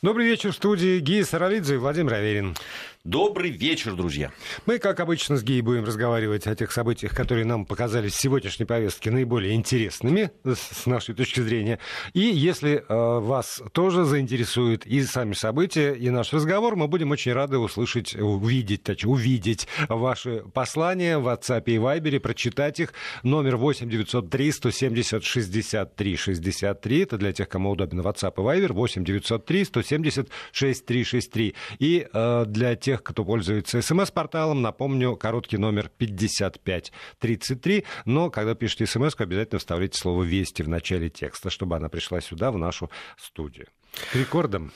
Добрый вечер в студии Гия Саралидзе и Владимир Аверин. Добрый вечер, друзья. Мы, как обычно, с Гией будем разговаривать о тех событиях, которые нам показались в сегодняшней повестке наиболее интересными с нашей точки зрения. И если э, вас тоже заинтересуют и сами события, и наш разговор, мы будем очень рады услышать, увидеть, точнее, увидеть ваши послания в WhatsApp и Viber, прочитать их. Номер 8 903 170 63 63. Это для тех, кому удобно WhatsApp и Viber. 8 903 170 63 63. И э, для тех, кто пользуется смс-порталом, напомню, короткий номер 5533, но когда пишете смс обязательно вставляйте слово «Вести» в начале текста, чтобы она пришла сюда, в нашу студию. К рекордам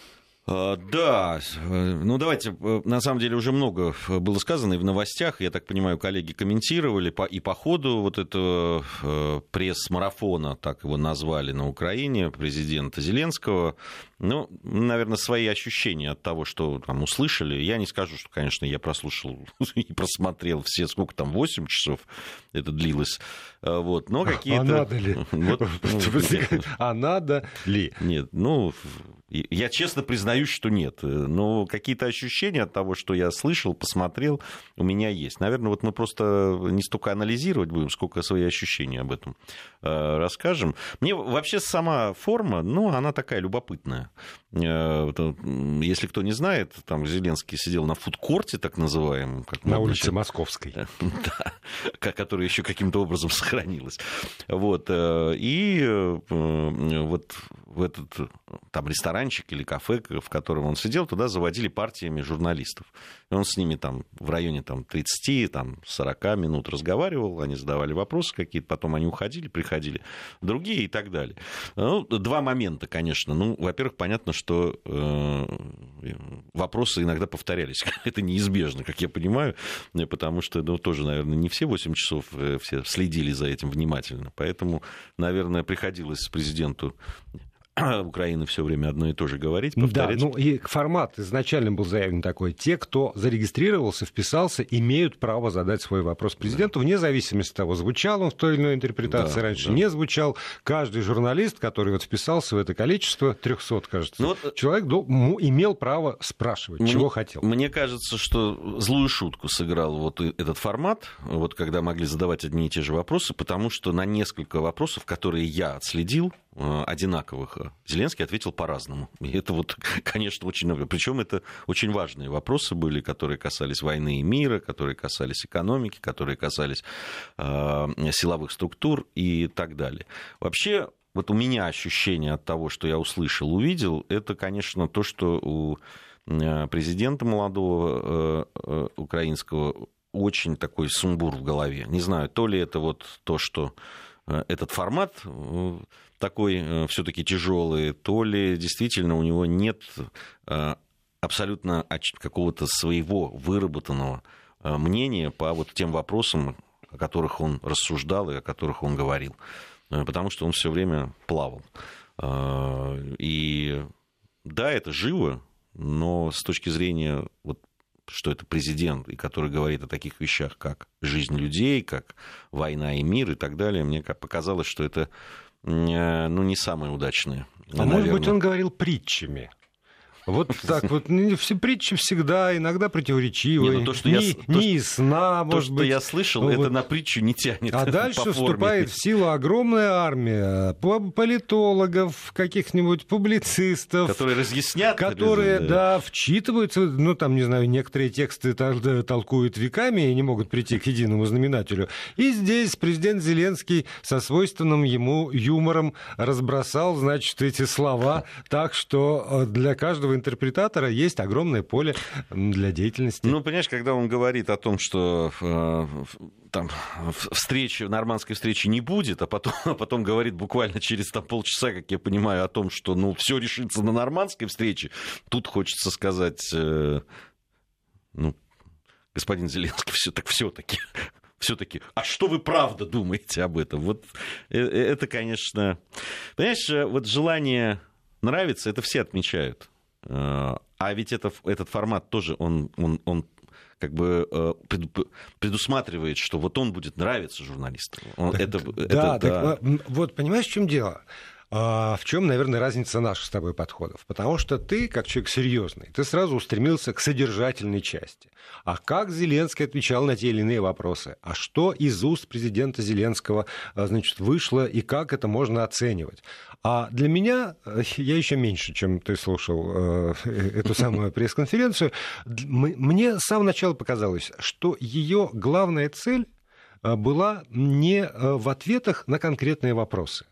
да, ну давайте, э, на самом деле уже много было сказано и в новостях, я так понимаю, коллеги комментировали, и по ходу вот этого э, пресс-марафона, так его назвали на Украине, президента Зеленского, ну, наверное, свои ощущения от того, что там услышали. Я не скажу, что, конечно, я прослушал и просмотрел все, сколько там, 8 часов это длилось. А, вот, но какие-то... А надо ли? Вот, ну, а надо ли? Нет, ну, я честно признаюсь, что нет. Но какие-то ощущения от того, что я слышал, посмотрел, у меня есть. Наверное, вот мы просто не столько анализировать будем, сколько свои ощущения об этом э, расскажем. Мне вообще сама форма, ну, она такая любопытная. Э, если кто не знает, там Зеленский сидел на фудкорте, так называемом. Как на улице сейчас... Московской. Да, которая еще каким-то образом сохранилась. Вот. Э, и вот в этот там ресторанчик или кафе, в котором он сидел, туда заводили партиями журналистов. И он с ними там в районе там, 30, там, 40 минут разговаривал, они задавали вопросы какие-то, потом они уходили, приходили другие и так далее. Ну, два момента, конечно. Ну, во-первых, понятно, что э, вопросы иногда повторялись. Это неизбежно, как я понимаю, потому что, ну, тоже, наверное, не все 8 часов э, все следили за этим внимательно. Поэтому, наверное, приходилось президенту Украины все время одно и то же говорить, повторять. Да, ну и формат изначально был заявлен такой. Те, кто зарегистрировался, вписался, имеют право задать свой вопрос президенту, да. вне зависимости от того, звучал он в той или иной интерпретации да, раньше, да. не звучал. Каждый журналист, который вот вписался в это количество, 300, кажется, ну, человек имел право спрашивать, мне, чего хотел. Мне кажется, что злую шутку сыграл вот этот формат, вот когда могли задавать одни и те же вопросы, потому что на несколько вопросов, которые я отследил, Э, одинаковых. Зеленский ответил по-разному. И это вот, конечно, очень. Причем это очень важные вопросы были, которые касались войны и мира, которые касались экономики, которые касались э, силовых структур и так далее. Вообще, вот у меня ощущение от того, что я услышал, увидел, это, конечно, то, что у э, президента молодого э, украинского очень такой сумбур в голове. Не знаю, то ли это вот то, что этот формат такой э, все-таки тяжелый, то ли действительно у него нет э, абсолютно какого-то своего выработанного э, мнения по вот тем вопросам, о которых он рассуждал и о которых он говорил. Потому что он все время плавал. И да, это живо, но с точки зрения вот что это президент, и который говорит о таких вещах, как жизнь людей, как война и мир и так далее, мне показалось, что это ну, не самые удачные. А может быть, он говорил притчами? Вот так вот, ну, все притчи всегда иногда противоречивые, не, ну, то, что не, я, не то, сна, может то, быть. что я слышал, ну, это вот. на притчу не тянет. А дальше вступает в силу огромная армия политологов, каких-нибудь публицистов. Которые разъяснят. Которые, да. да, вчитываются, ну, там, не знаю, некоторые тексты толкуют веками и не могут прийти к единому знаменателю. И здесь президент Зеленский со свойственным ему юмором разбросал, значит, эти слова так, что э, для каждого каждого интерпретатора есть огромное поле для деятельности. Ну, понимаешь, когда он говорит о том, что э, там встречи, нормандской встречи не будет, а потом, а потом говорит буквально через там, полчаса, как я понимаю, о том, что ну, все решится на нормандской встрече, тут хочется сказать, э, ну, господин Зеленский, все так все-таки все-таки, а что вы правда думаете об этом? Вот э, э, это, конечно, понимаешь, вот желание нравится, это все отмечают. А ведь это, этот формат тоже, он, он, он как бы э, предусматривает, что вот он будет нравиться журналистам. Он, это, да, это, так, да. вот понимаешь, в чем дело? А в чем, наверное, разница наших с тобой подходов? Потому что ты, как человек серьезный, ты сразу устремился к содержательной части. А как Зеленский отвечал на те или иные вопросы? А что из уст президента Зеленского а, значит, вышло и как это можно оценивать? А для меня, э, я еще меньше, чем ты слушал э, эту самую пресс-конференцию, мне с самого начала показалось, что ее главная цель э, была не в ответах на конкретные вопросы,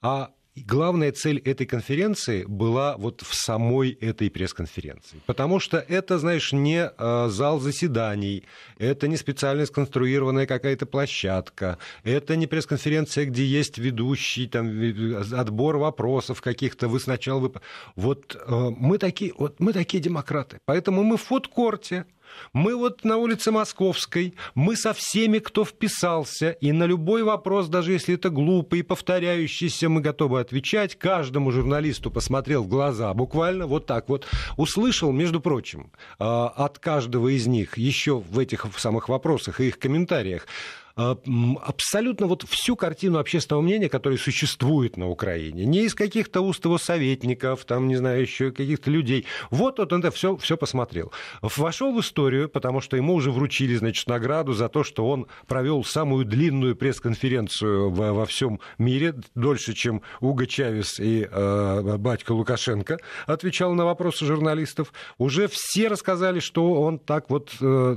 а главная цель этой конференции была вот в самой этой пресс-конференции. Потому что это, знаешь, не э, зал заседаний, это не специально сконструированная какая-то площадка, это не пресс-конференция, где есть ведущий, там, отбор вопросов каких-то, вы сначала... Вы... Вот, э, мы такие, вот мы такие демократы, поэтому мы в фудкорте, мы вот на улице Московской, мы со всеми, кто вписался, и на любой вопрос, даже если это глупый и повторяющийся, мы готовы отвечать. Каждому журналисту посмотрел в глаза, буквально вот так вот. Услышал, между прочим, а, от каждого из них еще в этих самых вопросах и их комментариях абсолютно вот всю картину общественного мнения, которая существует на Украине. Не из каких-то уст его советников, там, не знаю, еще каких-то людей. Вот, вот он это все, все посмотрел. Вошел в историю, потому что ему уже вручили, значит, награду за то, что он провел самую длинную пресс-конференцию во, во всем мире, дольше, чем Уго Чавес и э, батька Лукашенко отвечал на вопросы журналистов. Уже все рассказали, что он так вот, э,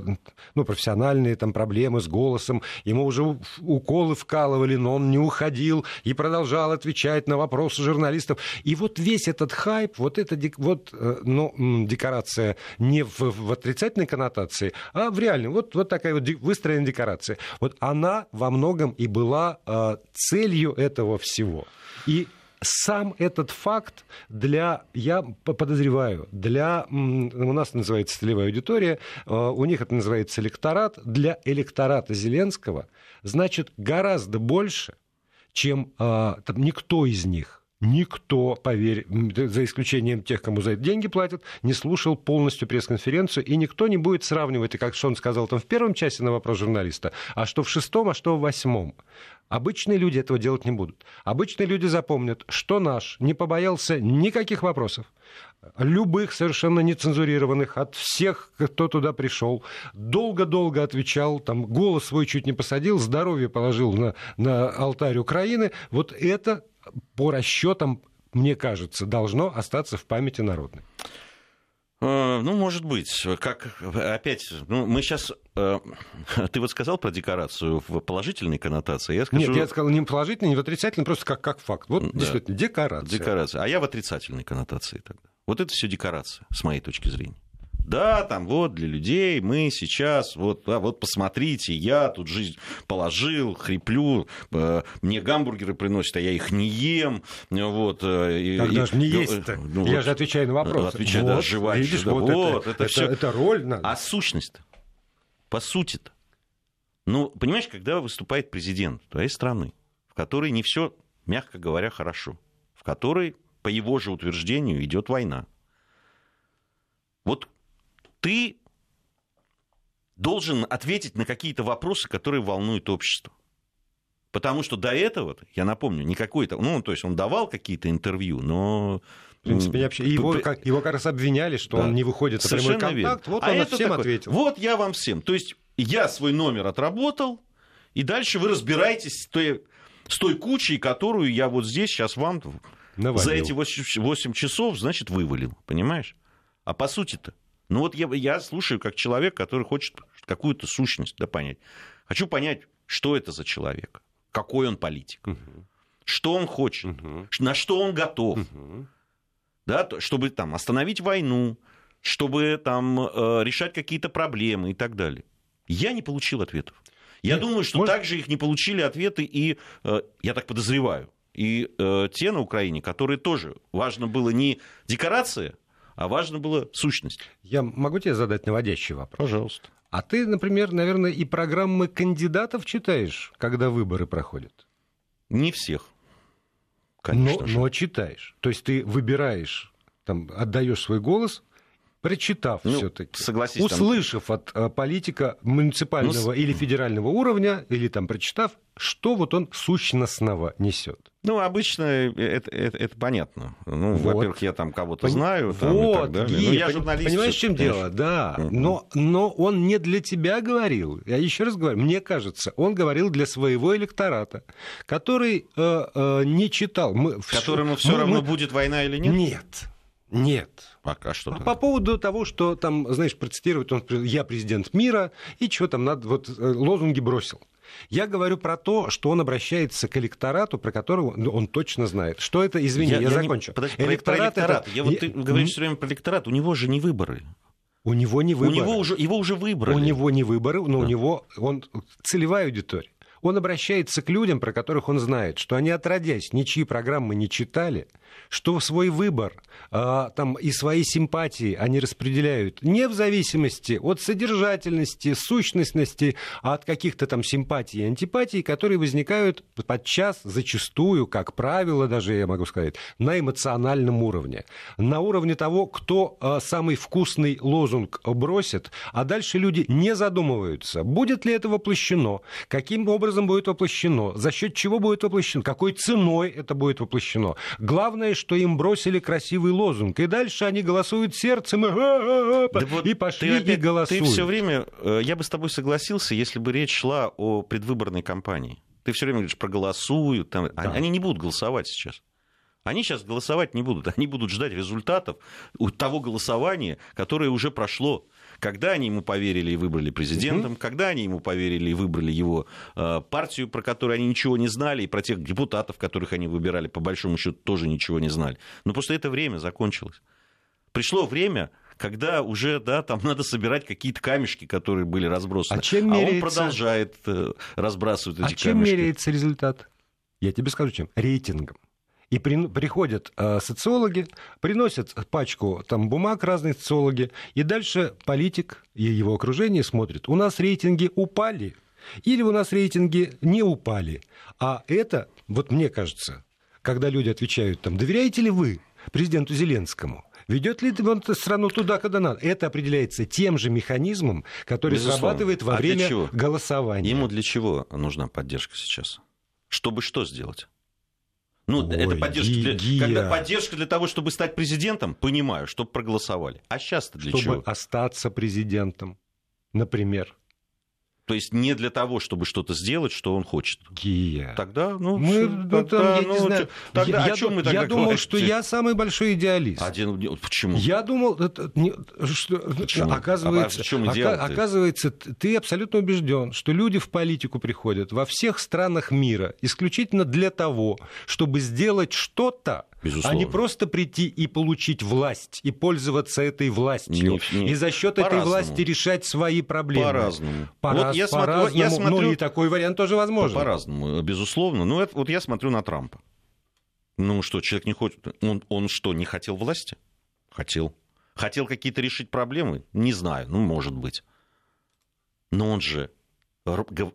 ну, профессиональные там проблемы с голосом, ему уже уколы вкалывали, но он не уходил и продолжал отвечать на вопросы журналистов. И вот весь этот хайп, вот эта вот, э, ну, декорация не в, в отрицательной коннотации, а в реальной. Вот, вот такая вот выстроенная декорация. Вот она во многом и была э, целью этого всего. И сам этот факт для, я подозреваю, для, у нас называется целевая аудитория, э, у них это называется электорат, для электората Зеленского значит гораздо больше, чем э, там, никто из них никто, поверь, за исключением тех, кому за это деньги платят, не слушал полностью пресс-конференцию, и никто не будет сравнивать, и как Шон сказал там в первом части на вопрос журналиста, а что в шестом, а что в восьмом. Обычные люди этого делать не будут. Обычные люди запомнят, что наш не побоялся никаких вопросов, любых совершенно нецензурированных, от всех, кто туда пришел, долго-долго отвечал, там, голос свой чуть не посадил, здоровье положил на, на алтарь Украины. Вот это, по расчетам, мне кажется, должно остаться в памяти народной. Э, ну, может быть. Как, опять, ну, мы сейчас... Э, ты вот сказал про декорацию в положительной коннотации, я скажу... Нет, я сказал не положительной, не в отрицательной, просто как, как факт. Вот, да. действительно, декорация. Декорация. А я в отрицательной коннотации тогда. Вот это все декорация, с моей точки зрения. Да, там вот для людей мы сейчас, вот, да, вот посмотрите, я тут жизнь положил, хриплю, э, мне гамбургеры приносят, а я их не ем. Вот, э, так и, даже не есть-то. Ну, я вот, же отвечаю на вопрос. Отвечаю, вот, да, жевать. Видишь, да, вот, вот, это, это, это, это роль надо. А сущность по сути-то. Ну, понимаешь, когда выступает президент твоей страны, в которой не все, мягко говоря, хорошо, в которой, по его же утверждению, идет война. Вот ты должен ответить на какие-то вопросы, которые волнуют общество. Потому что до этого, я напомню, никакой то ну, то есть он давал какие-то интервью, но... В принципе, вообще, его, как, его как раз обвиняли, что да. он не выходит на прямой контакт. Верно. Вот а он это всем такой, ответил. Вот я вам всем. То есть я свой номер отработал, и дальше вы разбираетесь с той, с той кучей, которую я вот здесь сейчас вам Навалил. за эти 8, 8 часов, значит, вывалил. Понимаешь? А по сути-то ну вот я, я слушаю как человек, который хочет какую-то сущность да, понять. Хочу понять, что это за человек, какой он политик, угу. что он хочет, угу. на что он готов, угу. да, чтобы там остановить войну, чтобы там э, решать какие-то проблемы и так далее. Я не получил ответов. Я Нет, думаю, что может... также их не получили ответы и, э, я так подозреваю, и э, те на Украине, которые тоже важно было не декорация, а важно было сущность. Я могу тебе задать наводящий вопрос? Пожалуйста. А ты, например, наверное, и программы кандидатов читаешь, когда выборы проходят? Не всех. Конечно но, же. но читаешь. То есть ты выбираешь, там, отдаешь свой голос прочитав Ну, все-таки, согласись, там- услышав от э, политика муниципального Ну, или федерального уровня, или там прочитав, что вот он сущностного несет. Ну, обычно это, это, это понятно. Ну, Вот. во-первых, я там кого-то Пон- знаю, там, и вот, так далее. Гия, ну, я пон- журналист. Понимаешь, в чем всё-таки, дело? Да, но, но он не для тебя говорил. Я еще раз говорю, мне кажется, он говорил для своего электората, который э, э, не читал. Мы, Которому все мы- равно мы- будет война или нет? Нет, нет. А, а что А? По поводу того, что там, знаешь, процитировать, он, я президент мира, и что там надо, вот э, лозунги бросил. Я говорю про то, что он обращается к электорату, про которого ну, он точно знает. Что это, извини, я, не- закончу. подожди, про- про электорат. это- Я, вот я- ты говоришь все время про электорат. У него же не выборы. У него не выборы. У него уже, его уже выбрали. У него не выборы, но у Да. него он целевая аудитория. Он обращается к людям, про которых он знает, что они отродясь ничьи программы не читали, что свой выбор а, там, и свои симпатии они распределяют не в зависимости от содержательности, сущностности, а от каких-то там симпатий и антипатий, которые возникают подчас, зачастую, как правило, даже я могу сказать, на эмоциональном уровне. На уровне того, кто а, самый вкусный лозунг бросит, а дальше люди не задумываются, будет ли это воплощено, каким образом будет воплощено, за счет чего будет воплощено, какой ценой это будет воплощено. Главное, что им бросили красивый лозунг, и дальше они голосуют сердцем и, Да вот и пошли ты и опять- голосуют. Ты все время, э, я бы с тобой согласился, если бы речь шла о предвыборной кампании. Ты все время говоришь, проголосуют. Там, Да. Они не будут голосовать сейчас. Они сейчас голосовать не будут. Они будут ждать результатов того голосования, которое уже прошло. Когда они ему поверили и выбрали президентом, когда они ему поверили и выбрали его э, партию, про которую они ничего не знали, и про тех депутатов, которых они выбирали, по большому счету, тоже ничего не знали. Но просто это время закончилось. Пришло время, когда уже, да, там надо собирать какие-то камешки, которые были разбросаны. А чем он меряется- продолжает э, разбрасывать А эти чем камешки. меряется результат? Я тебе скажу, чем. Рейтингом. И при- приходят э, социологи, приносят пачку там, бумаг разные социологи, и дальше политик и его окружение смотрят, у нас рейтинги упали, или у нас рейтинги не упали. А это, вот мне кажется, когда люди отвечают, там, доверяете ли вы президенту Зеленскому? Ведет ли он страну туда, куда надо? Это определяется тем же механизмом, который Безусловно. срабатывает во А время голосования. Ему для чего нужна поддержка сейчас? Чтобы что сделать? Ну, Ой, это поддержка для, когда поддержка для того, чтобы стать президентом, понимаю, чтобы проголосовали. А сейчас-то для чтобы чего? остаться президентом, например. То есть не для того, чтобы что-то сделать, что он хочет. Гия. Тогда, ну, Мы, ну, тогда, там, я ну, не знаю, тогда я, о я чем ду- мы тогда я думал, говорим? что я самый большой идеалист. Один... Почему? Я думал, это не- что, Почему? оказывается, А в чём ока- идеал-то? оказывается, ты абсолютно убежден, что люди в политику приходят во всех странах мира исключительно для того, чтобы сделать что-то, а Безусловно. не просто прийти и получить власть и пользоваться этой властью Не- не- и за счет этой власти решать свои проблемы. По-разному. По- Вот я смотрю- по-разному. я смотрю- Ну и такой вариант тоже возможен. По-разному, безусловно. Ну, это, вот я смотрю на Трампа. Ну что, человек не хочет... Он, он что, не хотел власти? Хотел. Хотел какие-то решить проблемы? Не знаю, ну, может быть. Но он же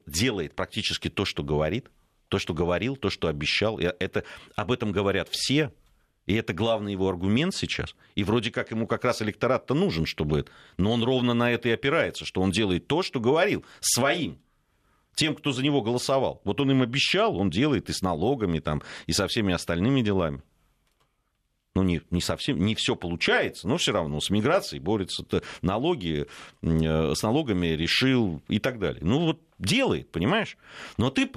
делает практически то, что говорит, то, что говорил, то, что обещал. Это, об этом говорят все. И это главный его аргумент сейчас. И вроде как ему как раз электорат-то нужен, чтобы... это- Но он ровно на это и опирается, что он делает то, что говорил, своим тем, кто за него голосовал. Вот он им обещал, он делает и с налогами, там, и со всеми остальными делами. Ну, не, не совсем, не все получается, но все равно с миграцией борется, налоги, э, с налогами решил и так далее. Ну, вот делает, понимаешь? Но ты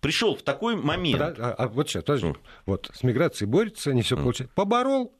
пришел в такой момент, а, а вот сейчас, подожди. Ну. Вот, с миграцией борется, не все получается. Поборол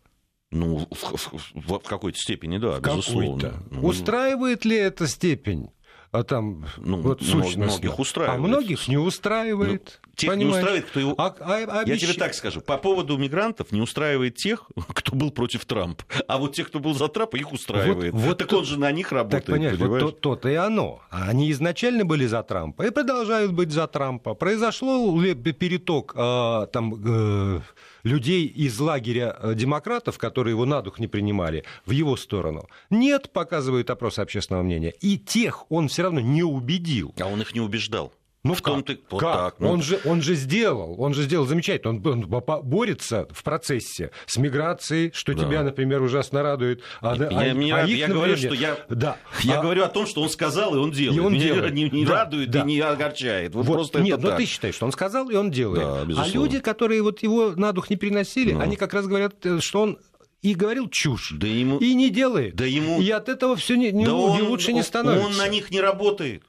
ну, в, в- в- в какой-то степени, да, в безусловно. какой-то. Ну, Устраивает ли эта степень? А там Ну, вот сущностно. многих устраивает. А многих не устраивает. Ну, тех не понимаешь? устраивает, кто его- А- а- Я тебе так скажу, по поводу мигрантов не устраивает тех, кто был против Трампа. А вот тех, кто был за Трампа, их устраивает. Вот- вот так тут- он же на них работает, Так понять, вот понимаешь? то- то-то и оно. А Они изначально были за Трампа и продолжают быть за Трампа. Произошло переток а, там, э, людей из лагеря э, демократов, которые его на дух не принимали, в его сторону? Нет, показывают опросы общественного мнения. И тех он все равно не убедил. А он их не убеждал. Ну в том ты вот как? Так, ну... он, же, он же сделал, он же сделал замечательно. Он, он борется в процессе с миграцией, что да. тебя, например, ужасно радует. А, я, а, я, а их, я говорю, что я, да. я а... говорю о том, что он сказал и он делает. И он Меня делает. не, не да, радует да. и не огорчает. Вот, вот просто нет, но так. ты считаешь, что он сказал и он делает. Да, а люди, которые вот его на дух не переносили, ну. они как раз говорят, э, что он и говорил чушь. Да ему... И не делает. Да ему... И от этого все не, не, да он, лучше не становится. Он на них не работает.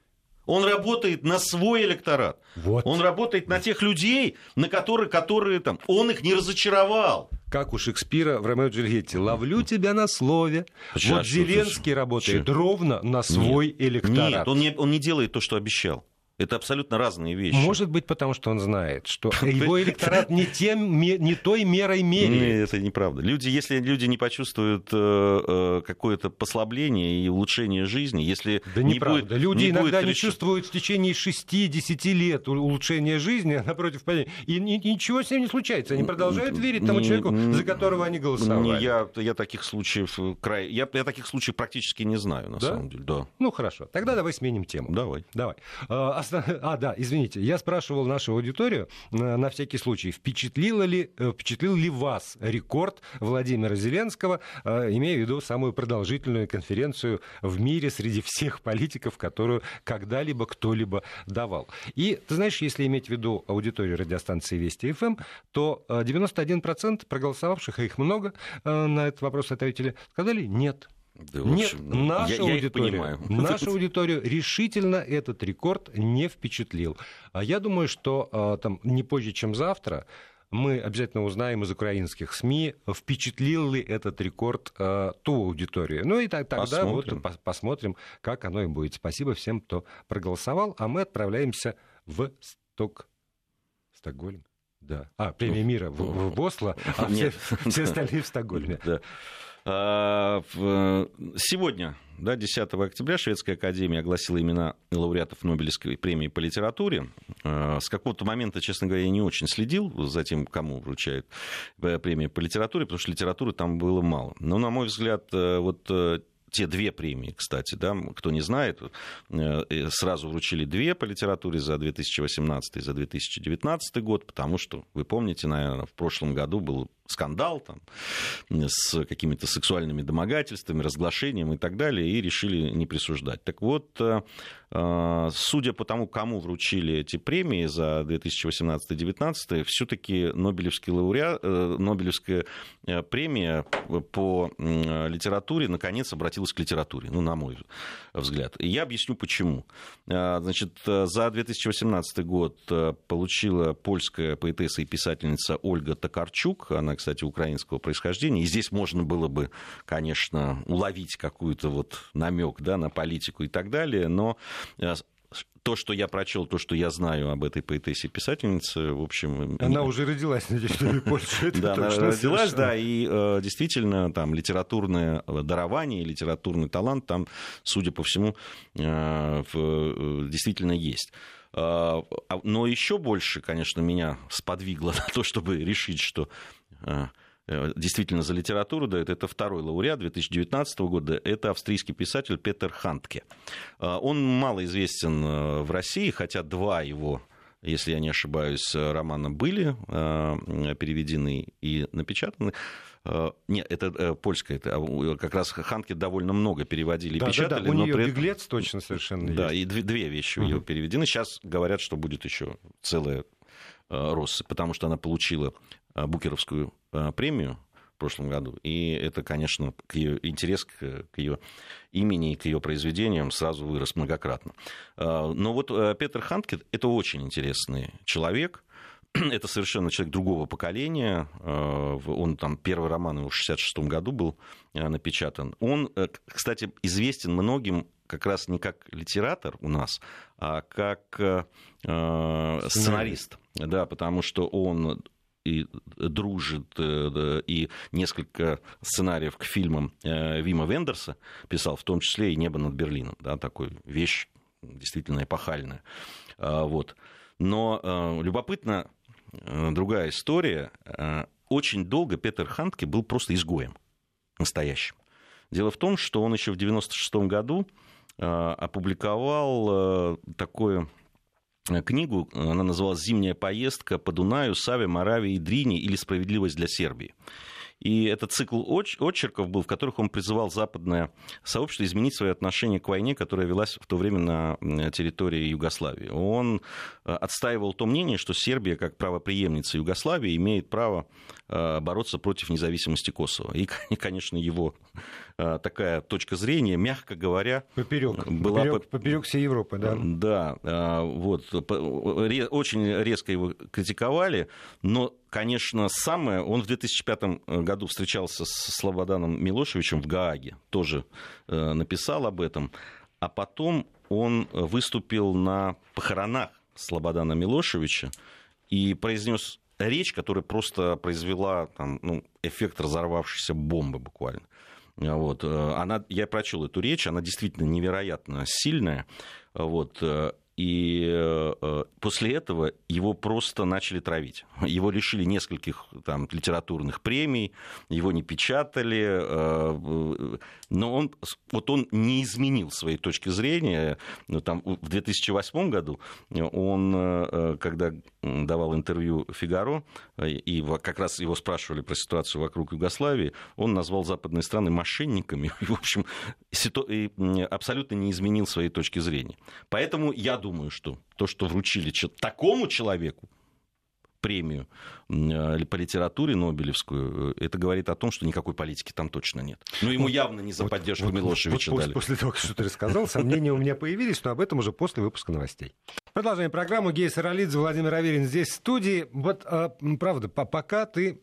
Он работает на свой электорат. Вот. Он работает на тех людей, на которые, которые там... Он их не разочаровал. Как у Шекспира в Ромео и Джульетте. Ловлю тебя на слове. Сейчас, вот Зеленский работает ровно на свой нет, электорат. Нет, он не, он не делает то, что обещал. Это абсолютно разные вещи. Может быть, потому что он знает, что его электорат не, тем, не той мерой меряет. Нет, это неправда. Люди, если люди не почувствуют э, э, какое-то послабление и улучшение жизни, если да не неправда. будет... Люди не иногда будет не чувствуют в течение 6-10 лет улучшения жизни, а напротив, и ничего с ним не случается. Они продолжают верить тому человеку, за которого они голосовали. Я, я таких случаев э, край... я, я таких случаев практически не знаю, на да? самом деле. Да. Ну, хорошо. Тогда давай сменим тему. Давай. Давай. А, да, извините. Я спрашивал нашу аудиторию на, на всякий случай, впечатлило ли, э, впечатлил ли вас рекорд Владимира Зеленского, э, имея в виду самую продолжительную конференцию в мире среди всех политиков, которую когда-либо кто-либо давал. И, ты знаешь, если иметь в виду аудиторию радиостанции Вести ФМ, то 91% проголосовавших, а их много, э, на этот вопрос ответили, сказали нет. Да, общем, Нет, ну, наша, я, аудитория, я наша аудитория решительно этот рекорд не впечатлил. А я думаю, что а, там не позже, чем завтра, мы обязательно узнаем из украинских СМИ, впечатлил ли этот рекорд э, ту аудиторию. Ну и так, тогда посмотрим. вот посмотрим, как оно и будет. Спасибо всем, кто проголосовал, а мы отправляемся в Сток... Стокгольм. Да. А, премия мира в, в, в Осло, а все, все остальные в Стокгольме. Да. А, сегодня, да, 10 октября, Шведская академия огласила имена лауреатов Нобелевской премии по литературе. А, с какого-то момента, честно говоря, я не очень следил за тем, кому вручают э, премию по литературе, потому что литературы там было мало. Но, на мой взгляд, э, вот э, те две премии, кстати, да, кто не знает, сразу вручили две по литературе за 2018 и за 2019 год, потому что, вы помните, наверное, в прошлом году был скандал там, с какими-то сексуальными домогательствами, разглашением и так далее, и решили не присуждать. Так вот, э, э, судя по тому, кому вручили эти премии за 2018-2019, все-таки Нобелевский лауреат, э, Нобелевская премия по литературе наконец обратилась к литературе, ну, на мой взгляд. И я объясню, почему. Значит, за 2018 год получила польская поэтесса и писательница Ольга Токарчук. Она, кстати, украинского происхождения. И здесь можно было бы, конечно, уловить какую-то вот намек да, на политику и так далее, но э, то, что я прочел, то, что я знаю об этой поэтессе писательнице, в общем... Она уже родилась на территории Польши. Да, она родилась, да, и э, действительно там литературное дарование, литературный талант там, судя по всему, э, действительно есть. А, но еще больше, конечно, меня сподвигло на то, чтобы решить, что э, действительно за литературу дает, это второй лауреат 2019 года, это австрийский писатель Петер Хантке. А, он мало известен э, в России, хотя два его если я не ошибаюсь, романа были переведены и напечатаны. Нет, это польская, это как раз Ханки довольно много переводили и да, печатали. Да, да. У нее при... беглец точно совершенно Да, есть. и две вещи у нее переведены. Сейчас говорят, что будет еще целая россыпь, потому что она получила Э, Букеровскую э, премию в прошлом году. И это, конечно, к ее, интерес к, к ее имени и к ее произведениям сразу вырос многократно. Э, но вот Петр Ханке – это очень интересный человек. Это совершенно человек другого поколения. Он там, первый роман его в 1966 году был напечатан. Он, кстати, известен многим как раз не как литератор у нас, а как сценарист. Да, потому что он и дружит, э, и несколько сценариев к фильмам э, Вима Вендерса писал, в том числе и «Небо над Берлином». Да, такой вещь действительно эпохальная. А, вот. Но э, любопытна другая история. Очень долго Петер Хантке был просто изгоем настоящим. Дело в том, что он еще в 1996 году опубликовал такое книгу, она называлась «Зимняя поездка по Дунаю, Саве, Моравии и Дрине или справедливость для Сербии». И этот цикл очерков был, в которых он призывал западное сообщество изменить свое отношение к войне, которая велась в то время на территории Югославии. Он э, отстаивал то мнение, что Сербия, как правоприемница Югославии, имеет право э, бороться против независимости Косово. И, конечно, его э, такая точка зрения, мягко говоря, поперек, была поперек, поперек всей Европы, да. Да, вот очень резко его критиковали, но конечно, самое... Он в 2005 э, году встречался с Слободаном Милошевичем в Гааге, тоже э, написал об этом. А потом он выступил на похоронах Слободана Милошевича и произнес речь, которая просто произвела там, ну, эффект разорвавшейся бомбы буквально. Вот. Э, она, я прочел эту речь, она действительно невероятно сильная. Вот. И э, после этого его просто начали травить. Его лишили нескольких там, литературных премий, его не печатали, э, но он, вот он не изменил своей точки зрения. Ну, там, в 2008 году он, э, когда давал интервью «Фигаро», и как раз его спрашивали про ситуацию вокруг Югославии, он назвал западные страны мошенниками, и, в общем, абсолютно не изменил своей точки зрения. Поэтому я думаю, что то, что вручили такому человеку, премию э, по литературе Нобелевскую, э, это говорит о том, что никакой политики там точно нет. Ну, ему явно не за поддержку вот, Милошевича вот, дали. После того, что ты рассказал, сомнения у меня появились, но об этом уже после выпуска новостей. Продолжаем программу. Гей Саралидзе, Владимир Аверин здесь в студии. Вот, а, правда, пока ты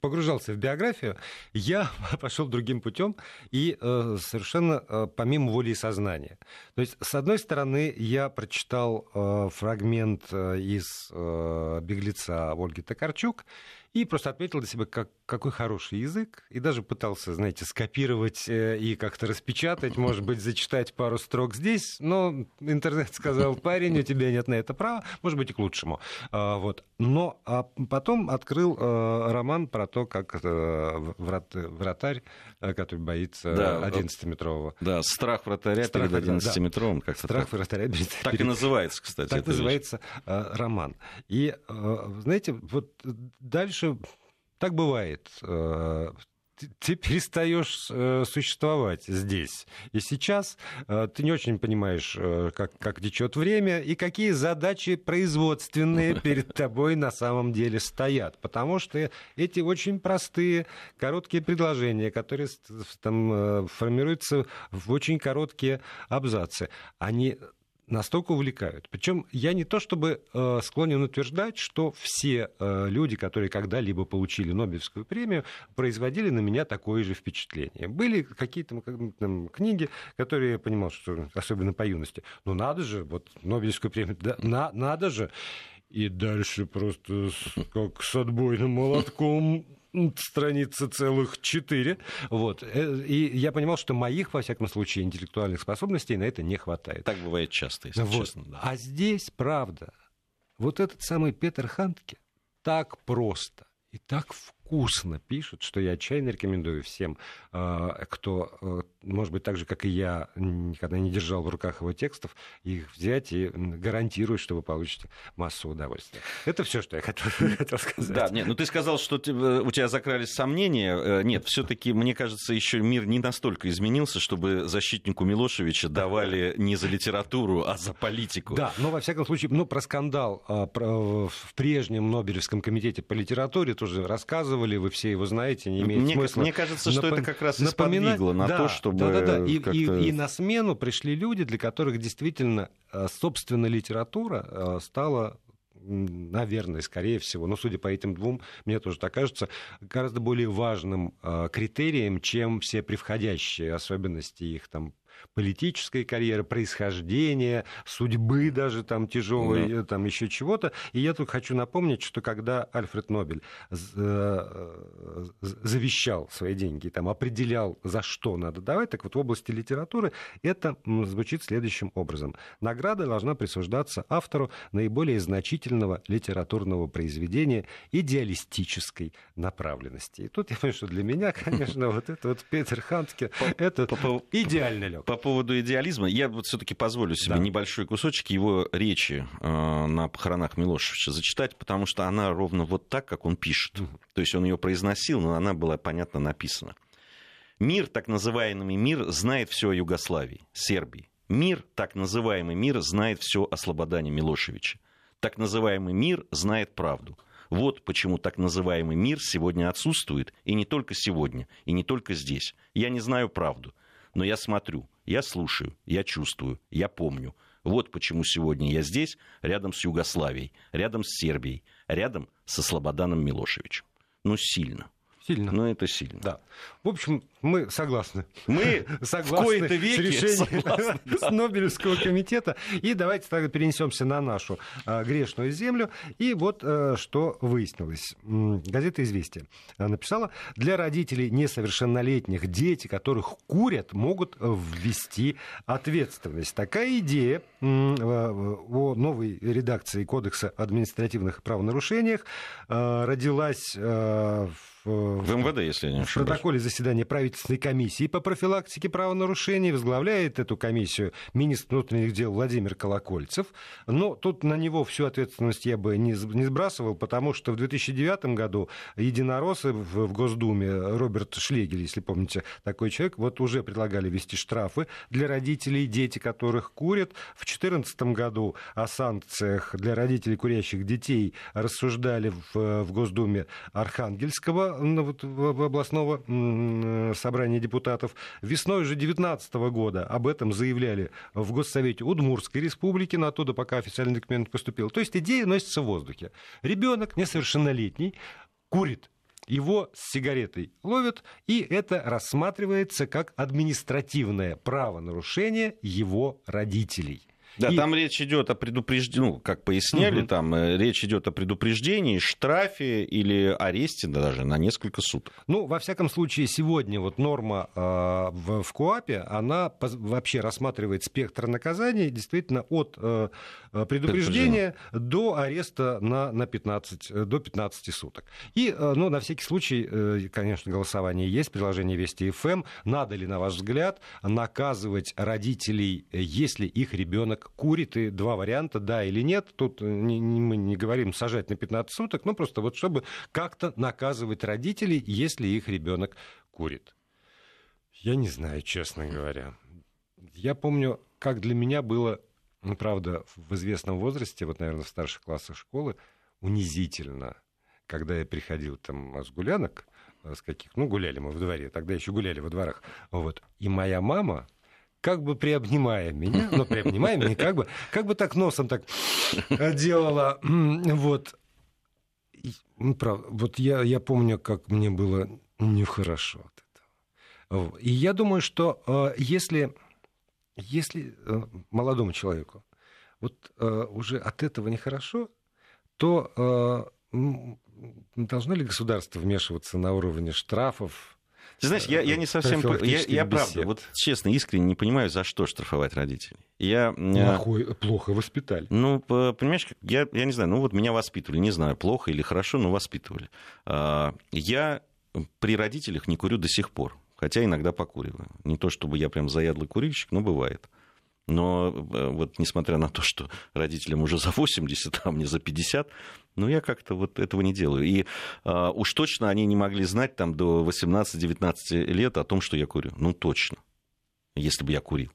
погружался в биографию, я пошел другим путем и э, совершенно помимо воли и сознания. То есть, с одной стороны, я прочитал фрагмент из «Беглеца» Ольги Токарчук, и просто отметил для себя, как, какой хороший язык, и даже пытался, знаете, скопировать э, и как-то распечатать, может быть, зачитать пару строк здесь, но интернет сказал, парень, у тебя нет на это права, может быть, и к лучшему. А, вот. Но а потом открыл э, роман про то, как э, врат, вратарь, который боится да, 11-метрового. Да, страх вратаря страх, перед 11-метровым. Да, страх так. вратаря перед... Так и называется, кстати. Так называется вещь. роман. И, знаете, вот дальше так бывает. Э, ты перестаешь э, существовать здесь. И сейчас э, ты не очень понимаешь, как, как течет время и какие задачи производственные перед тобой на самом деле стоят. Потому что эти очень простые, короткие предложения, которые там формируются в очень короткие абзацы, они настолько увлекают. Причем я не то чтобы э, склонен утверждать, что все э, люди, которые когда-либо получили Нобелевскую премию, производили на меня такое же впечатление. Были какие-то там, книги, которые я понимал, что особенно по юности, ну надо же, вот Нобелевскую премию, да, на, надо же. И дальше просто как с отбойным молотком страницы целых четыре. Вот. Э, и я понимал, что моих, во всяком случае, интеллектуальных способностей на это не хватает. Так бывает часто, если вот. честно. Да. А здесь, правда, вот этот самый Петер Хантке так просто и так вкусно вкусно пишут, что я отчаянно рекомендую всем, а, кто, э, может быть, так же, как и я, никогда не держал в руках его текстов, их взять и гарантирую, что вы получите массу удовольствия. Это все, что я хотел, хотел сказать. Да, нет, ну ты сказал, что э, у тебя закрались сомнения. Э, нет, все-таки, мне кажется, еще мир не настолько изменился, чтобы защитнику Милошевича давали не за литературу, а за политику. Да, но во всяком случае, ну, про скандал а, про, в прежнем Нобелевском комитете по литературе тоже рассказывал рассказывали, вы все его знаете, не имеет мне, смысла. Мне кажется, что это как раз напоминать... сподвигло на да, то, чтобы... Да, да, да. И, и, и на смену пришли люди, для которых действительно э, собственно литература э, стала наверное, скорее всего, но судя по этим двум, мне тоже так кажется, гораздо более важным э, критерием, чем все превходящие особенности их там политической карьеры, происхождения, судьбы даже там тяжелой, да. там еще чего-то. И я только хочу напомнить, что когда Альфред Нобель э, э, завещал свои деньги, там определял, за что надо давать, так вот в области литературы это звучит следующим образом. Награда должна присуждаться автору наиболее значительного литературного произведения идеалистической направленности. И тут я понимаю, что для меня, конечно, вот это вот Петер Хантке, это идеально намек. По поводу идеализма, я вот все-таки позволю себе да. небольшой кусочек его речи э, на похоронах Милошевича зачитать, потому что она ровно вот так, как он пишет. То есть он ее произносил, но она была понятно написана. Мир, так называемый мир, знает все о Югославии, Сербии. Мир, так называемый мир, знает все о Слободане Милошевича. Так называемый мир знает правду. Вот почему так называемый мир сегодня отсутствует, и не только сегодня, и не только здесь. Я не знаю правду, но я смотрю, я слушаю, я чувствую, я помню. Вот почему сегодня я здесь, рядом с Югославией, рядом с Сербией, рядом со Слободаном Милошевичем. Ну, сильно. Сильно. Но это сильно. Да. В общем, мы согласны. Мы согласны в веке с решением согласны, да. Нобелевского комитета. И давайте тогда перенесемся на нашу а, грешную землю. И вот а, что выяснилось. Газета «Известия» написала, для родителей несовершеннолетних дети, которых курят, могут ввести ответственность. Такая идея о новой редакции Кодекса административных правонарушениях а, родилась в в МВД, если я не ошибаюсь. В протоколе заседания правительственной комиссии по профилактике правонарушений возглавляет эту комиссию министр внутренних дел Владимир Колокольцев. Но тут на него всю ответственность я бы не, не сбрасывал, потому что в 2009 году единороссы в, Госдуме, Роберт Шлегель, если помните, такой человек, вот уже предлагали ввести штрафы для родителей, дети которых курят. В 2014 году о санкциях для родителей курящих детей рассуждали в, в Госдуме Архангельского ну, вот, областного собрания депутатов. Весной уже 2019 года об этом заявляли в Госсовете Удмурской республики, но оттуда пока официальный документ поступил. То есть идея носится в воздухе. Ребенок несовершеннолетний курит его с сигаретой ловят, и это рассматривается как административное правонарушение его родителей. Да, и... там речь идет о предупреждении, ну, как поясняли, угу. там э, речь идет о предупреждении, штрафе или аресте даже на несколько суток. Ну, во всяком случае, сегодня вот норма э, в, в КОАПе, она вообще рассматривает спектр наказаний действительно от э, э предупреждения до ареста на, на 15, э, до 15 суток. И, э, ну, на всякий случай, э, конечно, голосование есть, приложение Вести ФМ. Надо ли, на ваш взгляд, наказывать родителей, если их ребенок человек курит, и два варианта, да или нет. Тут не, не, мы не говорим сажать на 15 суток, ну просто вот чтобы как-то наказывать родителей, если их ребенок курит. Я не знаю, честно говоря. Я помню, как для меня было, ну, правда, в известном возрасте, вот, наверное, в старших классах школы, унизительно, когда я приходил там с гулянок, с каких, ну, гуляли мы в дворе, тогда еще гуляли во дворах, вот, и моя мама как бы приобнимая меня, ну, приобнимая меня, как бы, как бы так носом так делала, вот. Ну, правда, вот я, я помню, как мне было нехорошо от этого. И я думаю, что э, если, если э, молодому человеку вот э, уже от этого нехорошо, то должно ли государство вмешиваться на уровне штрафов, ты знаешь, я, я не совсем... Я, я правда, вот честно, искренне не понимаю, за что штрафовать родителей. Я, Плохой, плохо воспитали. Ну, понимаешь, я, я не знаю, ну вот меня воспитывали, не знаю, плохо или хорошо, но воспитывали. А, я при родителях не курю до сих пор, хотя иногда покуриваю. Не то чтобы я прям заядлый курильщик, но бывает. Но э, вот несмотря на то, что родителям уже за 80, а мне за 50, ну, я как-то вот этого не делаю. И а, уж точно они не могли знать там до 18-19 лет о том, что я курю. Ну, точно. Если бы я курил.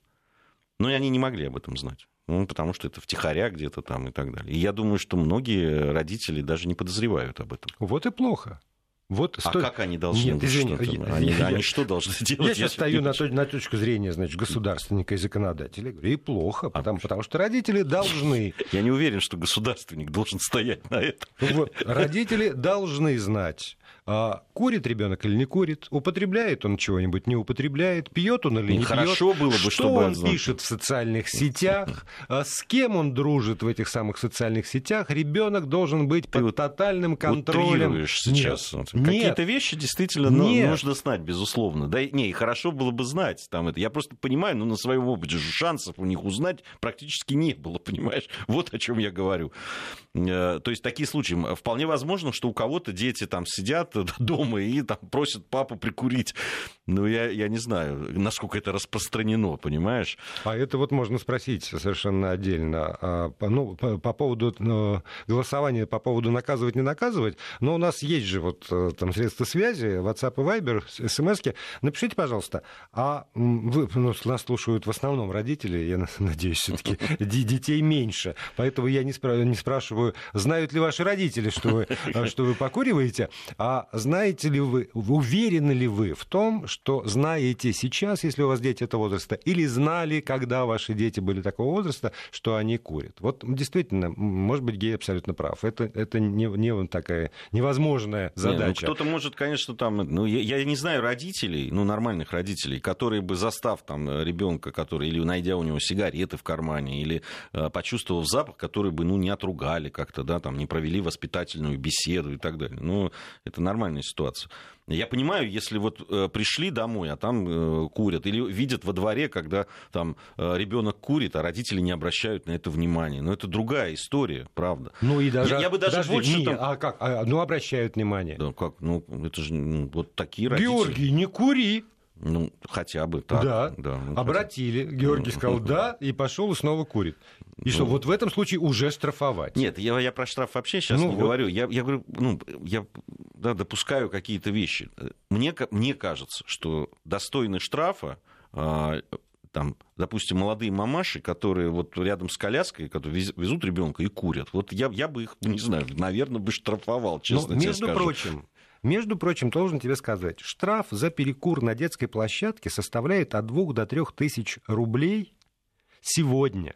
Но и они не могли об этом знать. Ну, потому что это втихаря где-то там и так далее. И я думаю, что многие родители даже не подозревают об этом. Вот и плохо. Вот а как они должны Нет, извини, что они, я, они что должны делать? Я сейчас стою на, то, на точку зрения значит, государственника и законодателя. Говорю, и плохо, а потому, потому что родители должны... Я не уверен, что государственник должен стоять на этом. Вот, родители должны знать, а, курит ребенок или не курит, употребляет он чего-нибудь, не употребляет, пьет он или не Хорошо пьет, было бы, что чтобы он пишет в социальных сетях, а с кем он дружит в этих самых социальных сетях. Ребенок должен быть Ты под тотальным контролем. сейчас. Нет. Какие-то вещи действительно ну, Нет. нужно знать, безусловно. Да, не, и хорошо было бы знать. Там это. Я просто понимаю, но на своем опыте шансов у них узнать практически не было, понимаешь? Вот о чем я говорю. Э, то есть такие случаи. Вполне возможно, что у кого-то дети там сидят дома и там просят папу прикурить. Ну, я, я не знаю, насколько это распространено, понимаешь? А это вот можно спросить совершенно отдельно. А, ну, по, по поводу ну, голосования, по поводу наказывать, не наказывать, но у нас есть же вот э, там средства связи, WhatsApp и Viber, смс -ки. Напишите, пожалуйста, а вы, ну, нас слушают в основном родители, я надеюсь, все таки детей меньше, поэтому я не, спра- не спрашиваю, знают ли ваши родители, что вы, что вы покуриваете, а знаете ли вы, уверены ли вы в том, что знаете сейчас, если у вас дети этого возраста, или знали, когда ваши дети были такого возраста, что они курят. Вот действительно, может быть, гей абсолютно прав. Это, это не, не такая невозможная задача. Не, ну, кто-то может, конечно, там, ну, я, я не знаю родителей, ну, нормальных родителей, которые бы застав там ребенка, который, или найдя у него сигареты в кармане, или э, почувствовав запах, который бы, ну, не отругали как-то, да, там, не провели воспитательную беседу и так далее. Ну, это нормальная ситуация. Я понимаю, если вот э, пришли домой, а там э, курят, или видят во дворе, когда там э, ребенок курит, а родители не обращают на это внимания. Но это другая история, правда. Ну и даже... Я, я бы даже подожди, больше... Не, там... А как? А, ну обращают внимание. Да как? Ну это же ну, вот такие родители. Георгий, не кури! Ну, хотя бы так. Да, да ну, обратили. Хотя... Георгий сказал «да» и пошел и снова курит. И ну, что, вот в этом случае уже штрафовать? Нет, я, я про штраф вообще сейчас ну, не вот. говорю. Я, я говорю, ну, я да, допускаю какие-то вещи. Мне, мне кажется, что достойны штрафа а, там, допустим, молодые мамаши, которые вот рядом с коляской, которые везут ребенка и курят. Вот я, я бы их, не знаю, наверное, бы штрафовал, честно Но, тебе между скажу. прочим, между прочим, должен тебе сказать, штраф за перекур на детской площадке составляет от 2 до 3 тысяч рублей сегодня.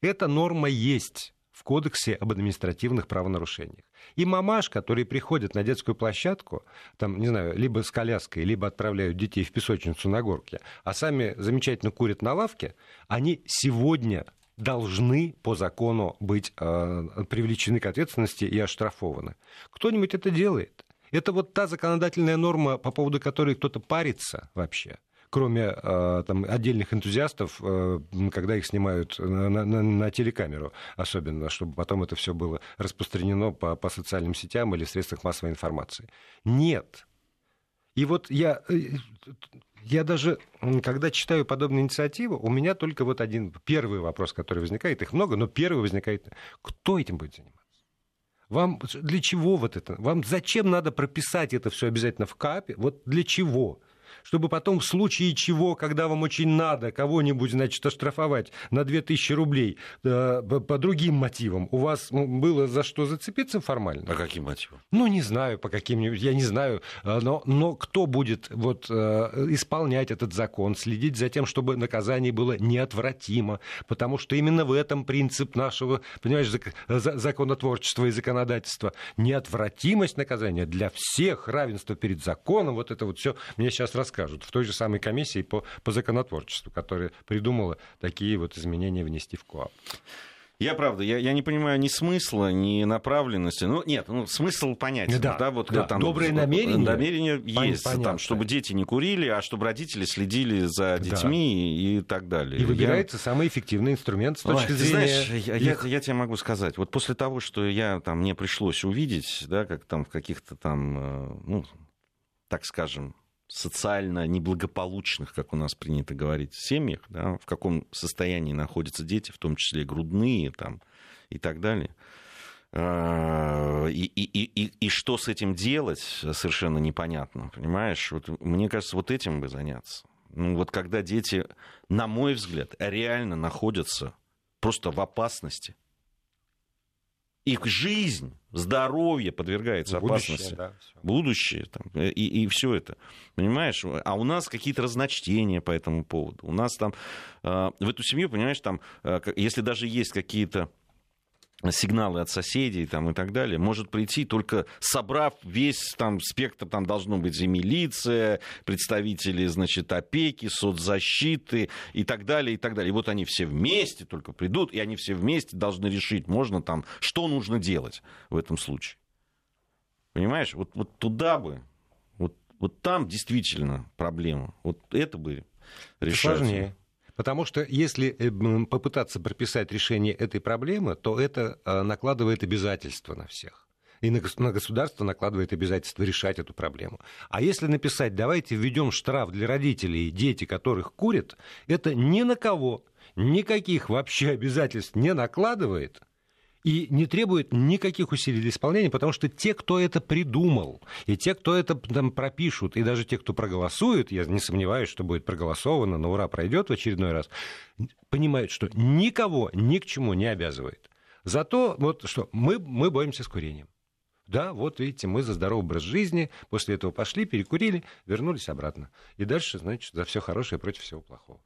Эта норма есть в Кодексе об административных правонарушениях. И мамаш, которые приходят на детскую площадку, там, не знаю, либо с коляской, либо отправляют детей в песочницу на горке, а сами замечательно курят на лавке, они сегодня должны по закону быть э, привлечены к ответственности и оштрафованы. Кто-нибудь это делает? Это вот та законодательная норма, по поводу которой кто-то парится вообще кроме э, там, отдельных энтузиастов, э, когда их снимают на, на, на телекамеру, особенно, чтобы потом это все было распространено по, по социальным сетям или в средствах массовой информации. Нет. И вот я, э, я даже, когда читаю подобные инициативы, у меня только вот один первый вопрос, который возникает, их много, но первый возникает, кто этим будет заниматься? Вам для чего вот это? Вам зачем надо прописать это все обязательно в КАПе? Вот для чего? Чтобы потом в случае чего, когда вам очень надо кого-нибудь, значит, оштрафовать на 2000 рублей э, по другим мотивам, у вас было за что зацепиться формально? По каким мотивам? Ну, не знаю, по каким-нибудь, я не знаю, э, но, но кто будет вот, э, исполнять этот закон, следить за тем, чтобы наказание было неотвратимо, потому что именно в этом принцип нашего, понимаешь, законотворчества и законодательства. Неотвратимость наказания для всех, равенство перед законом, вот это вот все мне сейчас рассказывают скажут в той же самой комиссии по, по законотворчеству, которая придумала такие вот изменения внести в КОАП. Я правда, я, я не понимаю ни смысла, ни направленности. Ну, нет, ну, смысл понятен. Да, да, вот, да. Там, Добрые намерения. Намерения есть, там, чтобы дети не курили, а чтобы родители следили за детьми да. и так далее. И выбирается я... самый эффективный инструмент с точки Ой, зрения... Знаешь, я, я, я тебе могу сказать, вот после того, что я, там, мне пришлось увидеть, да, как там в каких-то там, э, ну, так скажем, социально неблагополучных, как у нас принято говорить, семьях, да, в каком состоянии находятся дети, в том числе грудные там, и так далее. А, и, и, и, и что с этим делать, совершенно непонятно, понимаешь? Вот, мне кажется, вот этим бы заняться. Ну, вот когда дети, на мой взгляд, реально находятся просто в опасности, их жизнь, здоровье подвергается будущее, опасности. Да, будущее там, и, и все это. Понимаешь? А у нас какие-то разночтения по этому поводу. У нас там э, в эту семью, понимаешь, там, э, если даже есть какие-то сигналы от соседей там, и так далее, может прийти только собрав весь там, спектр, там должно быть и милиция, представители значит, опеки, соцзащиты и так далее, и так далее. И вот они все вместе только придут, и они все вместе должны решить, можно там, что нужно делать в этом случае. Понимаешь, вот, вот туда бы, вот, вот там действительно проблема. Вот это бы решать. Сложнее. Потому что если э, попытаться прописать решение этой проблемы, то это э, накладывает обязательства на всех. и на, государство накладывает обязательство решать эту проблему. А если написать, давайте введем штраф для родителей, дети которых курят, это ни на кого никаких вообще обязательств не накладывает – и не требует никаких усилий для исполнения, потому что те, кто это придумал, и те, кто это там пропишут, и даже те, кто проголосует, я не сомневаюсь, что будет проголосовано, на ура пройдет в очередной раз, понимают, что никого ни к чему не обязывает. Зато вот что, мы, мы боремся с курением. Да, вот видите, мы за здоровый образ жизни, после этого пошли, перекурили, вернулись обратно. И дальше, значит, за все хорошее против всего плохого.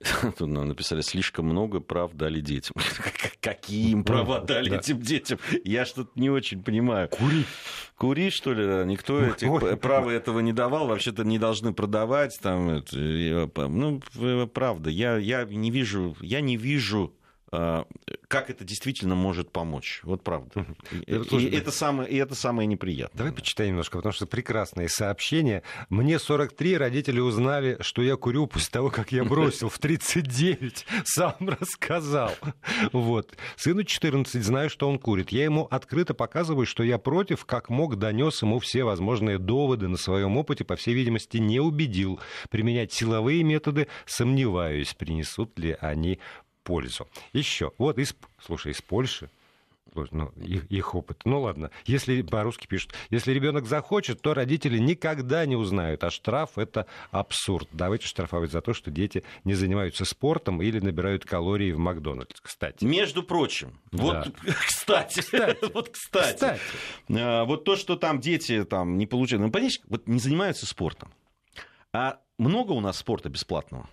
Тут нам написали, слишком много прав дали детям. Какие им права дали этим детям? Я что-то не очень понимаю. Курить. Курить, что ли? Никто этих права этого не давал. Вообще-то не должны продавать. Там, ну, правда, я, я не вижу, я не вижу как это действительно может помочь. Вот правда. И, и, это, самое, и это самое неприятное. Давай почитаем немножко, потому что прекрасное сообщение. Мне 43, родители узнали, что я курю после того, как я бросил. В 39 сам рассказал. Вот. Сыну 14, знаю, что он курит. Я ему открыто показываю, что я против, как мог, донес ему все возможные доводы на своем опыте, по всей видимости, не убедил. Применять силовые методы, сомневаюсь, принесут ли они пользу. Еще, вот, из, слушай, из Польши, ну, их, их опыт. Ну ладно, если по-русски пишут, если ребенок захочет, то родители никогда не узнают, а штраф это абсурд. Давайте штрафовать за то, что дети не занимаются спортом или набирают калории в Макдональдс, кстати. Между прочим, да. вот, кстати, кстати, вот, кстати, кстати. А, вот то, что там дети там не получают, ну, понимаешь, вот не занимаются спортом. А много у нас спорта бесплатного?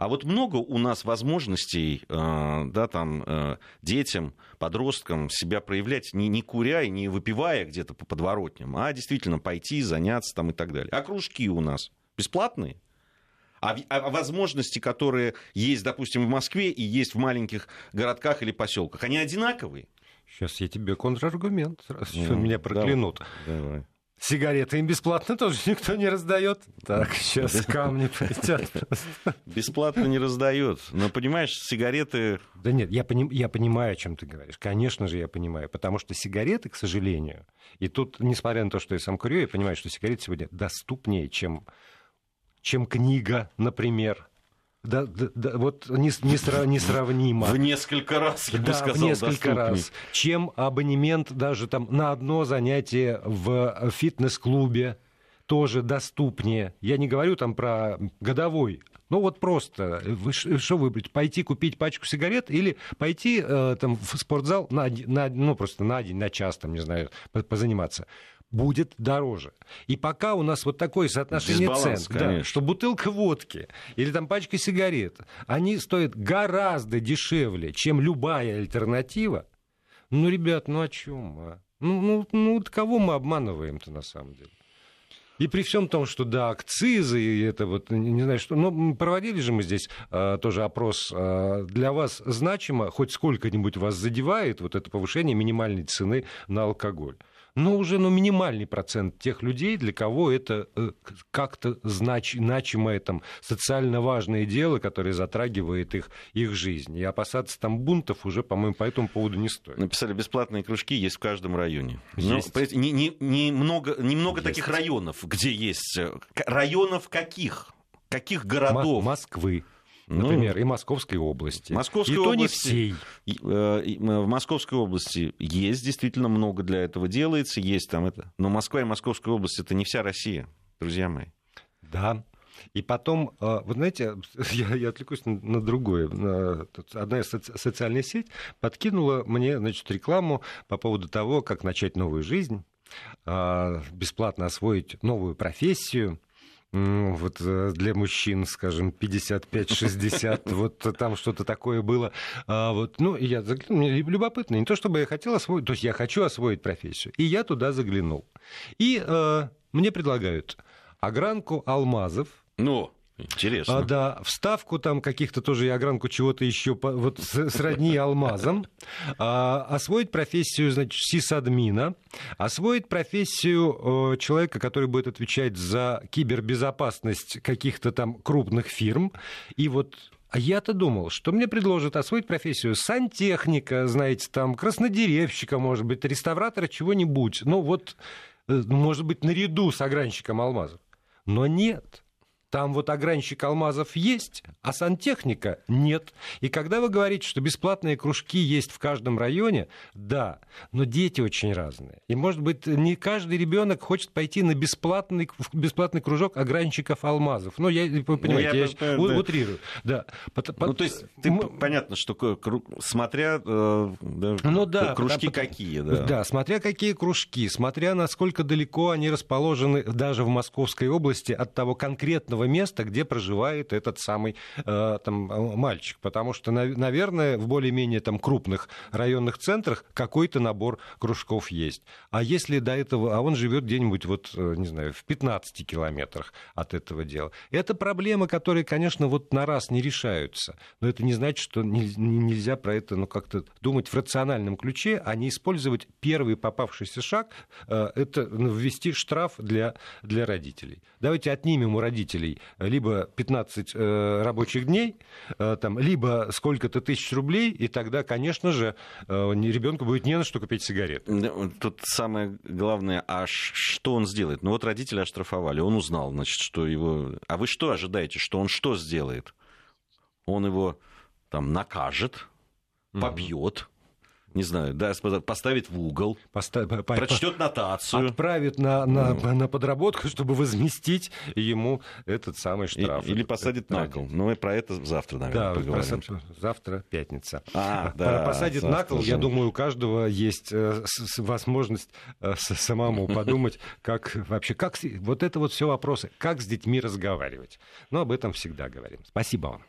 А вот много у нас возможностей э, да, там, э, детям, подросткам себя проявлять, не, не куря и не выпивая где-то по подворотням, а действительно пойти, заняться там и так далее. А кружки у нас бесплатные? А, а возможности, которые есть, допустим, в Москве и есть в маленьких городках или поселках, они одинаковые? Сейчас я тебе контраргумент, раз ну, меня проклянут. Давай. давай. Сигареты им бесплатно тоже никто не раздает. Так, сейчас камни полетят. Бесплатно не раздают. Но понимаешь, сигареты. Да нет, я, поним, я понимаю, о чем ты говоришь. Конечно же, я понимаю. Потому что сигареты, к сожалению, и тут, несмотря на то, что я сам курю, я понимаю, что сигареты сегодня доступнее, чем, чем книга, например. Да, да, да, вот не, не, несравнимо. В несколько раз, я бы да, сказал, в несколько раз. Чем абонемент даже там на одно занятие в фитнес-клубе тоже доступнее. Я не говорю там про годовой. Ну вот просто, вы, что выбрать, пойти купить пачку сигарет или пойти э, там в спортзал на, на, ну просто на день, на час, там, не знаю, позаниматься будет дороже. И пока у нас вот такое соотношение цен, да, что бутылка водки или там пачка сигарет, они стоят гораздо дешевле, чем любая альтернатива. Ну, ребят, ну о чем? А? Ну, ну, ну, кого мы обманываем-то на самом деле? И при всем том, что да, акцизы, и это вот, не знаю, что, но проводили же мы здесь а, тоже опрос. А, для вас значимо, хоть сколько-нибудь вас задевает вот это повышение минимальной цены на алкоголь? Но уже ну, минимальный процент тех людей, для кого это э, как-то знач, значимое там, социально важное дело, которое затрагивает их, их жизнь. И опасаться там бунтов уже, по-моему, по этому поводу не стоит. Написали, бесплатные кружки есть в каждом районе. Ну, есть. Но, не, не, не много, не много есть. таких районов, где есть. Э, районов каких? Каких городов? Москвы. Ну, например, ну, и Московской области. Московской и области, то не всей. Э, в Московской области есть действительно много для этого делается, есть там это. Но Москва и Московская область это не вся Россия, друзья мои. Да, и потом, э, вы знаете, я, я отвлекусь на, на другое. Одна соци, социальная сеть подкинула мне значит, рекламу по поводу того, как начать новую жизнь, э, бесплатно освоить новую профессию вот э, для мужчин, скажем, 55-60, вот там что-то такое было. А вот, ну, я заглянул, мне любопытно, не то чтобы я хотел освоить, то есть я хочу освоить профессию. И я туда заглянул. И э, мне предлагают огранку алмазов. Ну, Интересно. А, да, вставку там каких-то тоже и огранку чего-то еще вот сродни алмазам, а, освоить профессию, значит, сисадмина, освоить профессию человека, который будет отвечать за кибербезопасность каких-то там крупных фирм, и вот А я-то думал, что мне предложат освоить профессию сантехника, знаете, там, краснодеревщика, может быть, реставратора, чего-нибудь. Ну, вот, э, может быть, наряду с огранщиком алмазов. Но нет. Там вот огранщик алмазов есть, а сантехника нет. И когда вы говорите, что бесплатные кружки есть в каждом районе, да, но дети очень разные. И, может быть, не каждый ребенок хочет пойти на бесплатный, бесплатный кружок огранщиков алмазов. Ну, я, вы понимаете, ну, я, я понимаю, да. утрирую. Да. Ну, то есть, ты, Мы... понятно, что смотря э, да, ну, да, кружки потому, какие. Да. да, смотря какие кружки, смотря насколько далеко они расположены даже в Московской области от того конкретного конкретного места, где проживает этот самый э, там, мальчик. Потому что, наверное, в более-менее там, крупных районных центрах какой-то набор кружков есть. А если до этого, а он живет где-нибудь, вот, э, не знаю, в 15 километрах от этого дела. Это проблемы, которые, конечно, вот на раз не решаются. Но это не значит, что нельзя про это ну, как-то думать в рациональном ключе, а не использовать первый попавшийся шаг, э, это ну, ввести штраф для, для родителей. Давайте отнимем у родителей рублей, либо 15 э, рабочих дней, э, там, либо сколько-то тысяч рублей, и тогда, конечно же, э, ребенку будет не на что купить сигарет. Тут самое главное, а что он сделает? Ну вот родители оштрафовали, он узнал, значит, что его... А вы что ожидаете, что он что сделает? Он его там накажет, побьет, не знаю, да, поставит в угол, Постав... прочтет нотацию. Отправит на, на, ну. на подработку, чтобы возместить ему этот самый штраф. или посадит на кол. Но мы про это завтра, наверное, да, поговорим. Завтра пятница. А, да, посадит на кол, я думаю, у каждого есть э, возможность э, самому подумать, как вообще, как вот это вот все вопросы, как с детьми разговаривать. Но об этом всегда говорим. Спасибо вам.